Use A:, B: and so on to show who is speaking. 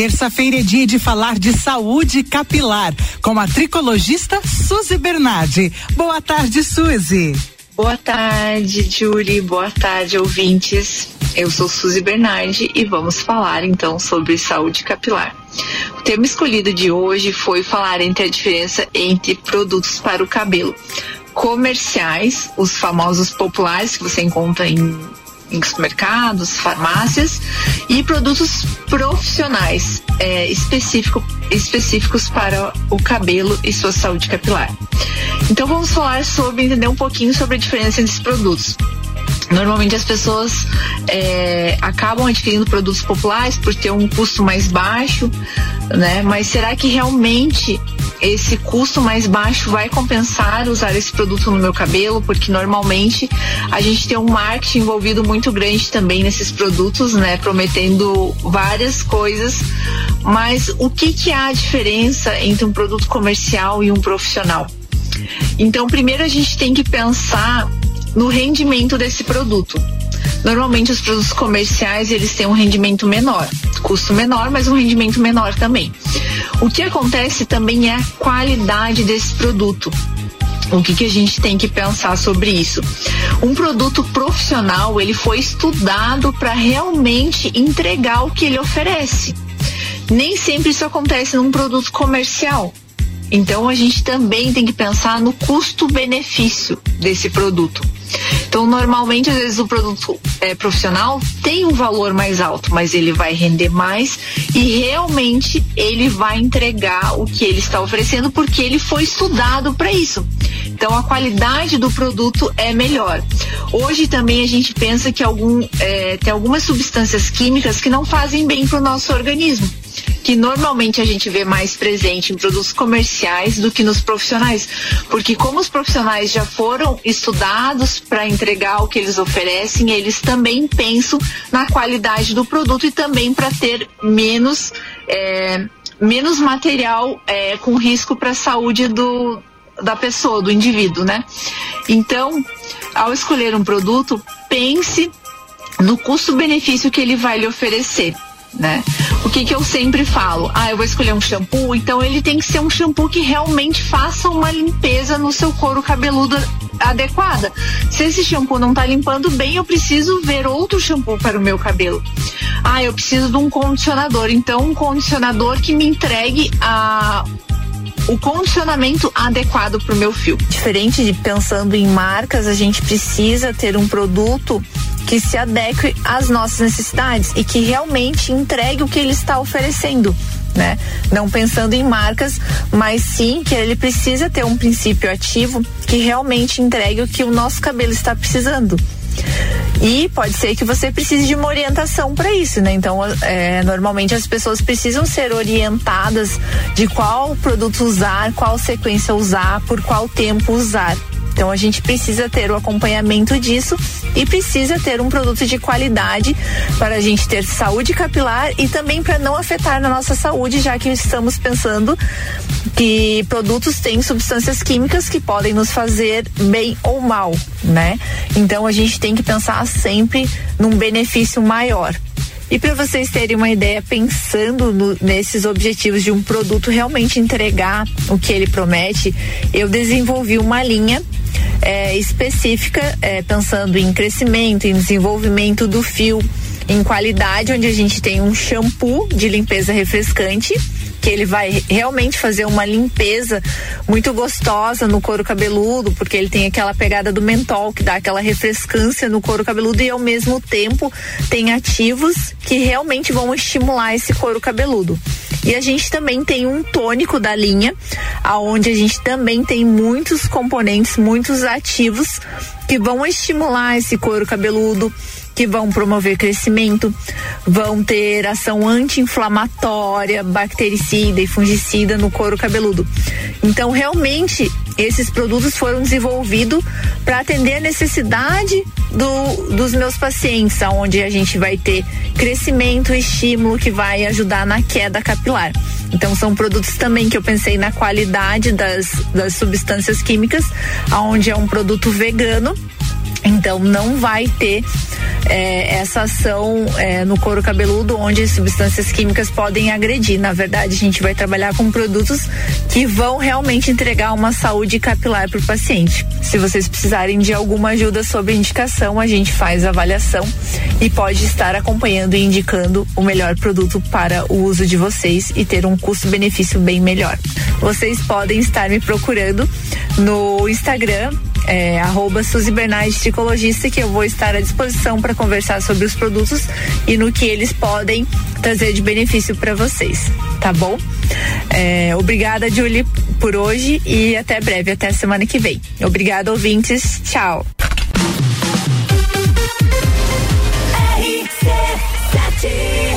A: Terça-feira é dia de falar de saúde capilar com a tricologista Suzy Bernardi. Boa tarde, Suzy.
B: Boa tarde, Julie. Boa tarde, ouvintes. Eu sou Suzy Bernardi e vamos falar então sobre saúde capilar. O tema escolhido de hoje foi falar entre a diferença entre produtos para o cabelo comerciais, os famosos populares que você encontra em em supermercados, farmácias e produtos profissionais é, específico, específicos para o cabelo e sua saúde capilar. Então vamos falar sobre entender um pouquinho sobre a diferença entre esses produtos. Normalmente as pessoas é, acabam adquirindo produtos populares por ter um custo mais baixo, né? Mas será que realmente esse custo mais baixo vai compensar usar esse produto no meu cabelo? Porque normalmente a gente tem um marketing envolvido muito grande também nesses produtos, né? Prometendo várias coisas. Mas o que que há a diferença entre um produto comercial e um profissional? Então, primeiro a gente tem que pensar no rendimento desse produto. Normalmente os produtos comerciais eles têm um rendimento menor, custo menor, mas um rendimento menor também. O que acontece também é a qualidade desse produto. O que, que a gente tem que pensar sobre isso? Um produto profissional ele foi estudado para realmente entregar o que ele oferece. Nem sempre isso acontece num produto comercial. Então a gente também tem que pensar no custo-benefício desse produto. Então, normalmente, às vezes, o produto é, profissional tem um valor mais alto, mas ele vai render mais e realmente ele vai entregar o que ele está oferecendo porque ele foi estudado para isso. Então, a qualidade do produto é melhor. Hoje também a gente pensa que algum, é, tem algumas substâncias químicas que não fazem bem para o nosso organismo que normalmente a gente vê mais presente em produtos comerciais do que nos profissionais, porque como os profissionais já foram estudados para entregar o que eles oferecem, eles também pensam na qualidade do produto e também para ter menos é, menos material é, com risco para a saúde do, da pessoa, do indivíduo, né? Então, ao escolher um produto, pense no custo-benefício que ele vai lhe oferecer né? O que que eu sempre falo? Ah, eu vou escolher um shampoo, então ele tem que ser um shampoo que realmente faça uma limpeza no seu couro cabeludo adequada. Se esse shampoo não tá limpando bem, eu preciso ver outro shampoo para o meu cabelo. Ah, eu preciso de um condicionador, então um condicionador que me entregue a o condicionamento adequado para o meu fio.
C: Diferente de pensando em marcas, a gente precisa ter um produto que se adeque às nossas necessidades e que realmente entregue o que ele está oferecendo. Né? Não pensando em marcas, mas sim que ele precisa ter um princípio ativo que realmente entregue o que o nosso cabelo está precisando. E pode ser que você precise de uma orientação para isso, né? Então, é, normalmente as pessoas precisam ser orientadas de qual produto usar, qual sequência usar, por qual tempo usar. Então a gente precisa ter o acompanhamento disso e precisa ter um produto de qualidade para a gente ter saúde capilar e também para não afetar na nossa saúde, já que estamos pensando que produtos têm substâncias químicas que podem nos fazer bem ou mal, né? Então a gente tem que pensar sempre num benefício maior. E para vocês terem uma ideia, pensando no, nesses objetivos de um produto realmente entregar o que ele promete, eu desenvolvi uma linha é, específica, é, pensando em crescimento, em desenvolvimento do fio, em qualidade, onde a gente tem um shampoo de limpeza refrescante que ele vai realmente fazer uma limpeza muito gostosa no couro cabeludo, porque ele tem aquela pegada do mentol que dá aquela refrescância no couro cabeludo e ao mesmo tempo tem ativos que realmente vão estimular esse couro cabeludo. E a gente também tem um tônico da linha, aonde a gente também tem muitos componentes, muitos ativos que vão estimular esse couro cabeludo, que vão promover crescimento, vão ter ação anti-inflamatória, bactericida e fungicida no couro cabeludo. Então, realmente, esses produtos foram desenvolvidos para atender a necessidade do, dos meus pacientes, onde a gente vai ter crescimento, estímulo que vai ajudar na queda capilar. Então são produtos também que eu pensei na qualidade das, das substâncias químicas, aonde é um produto vegano
B: Então não vai ter é, essa ação é, no couro cabeludo onde substâncias químicas podem agredir. Na verdade, a gente vai trabalhar com produtos que vão realmente entregar uma saúde capilar para o paciente. Se vocês precisarem de alguma ajuda sobre indicação, a gente faz avaliação e pode estar acompanhando e indicando o melhor produto para o uso de vocês e ter um custo-benefício bem melhor. Vocês podem estar me procurando no Instagram é, arroba Suzy Bernardes Tricologista, que eu vou estar à disposição para conversar sobre os produtos e no que eles podem trazer de benefício para vocês, tá bom? É, obrigada, Julie, por hoje e até breve, até semana que vem. Obrigada, ouvintes. Tchau. RC7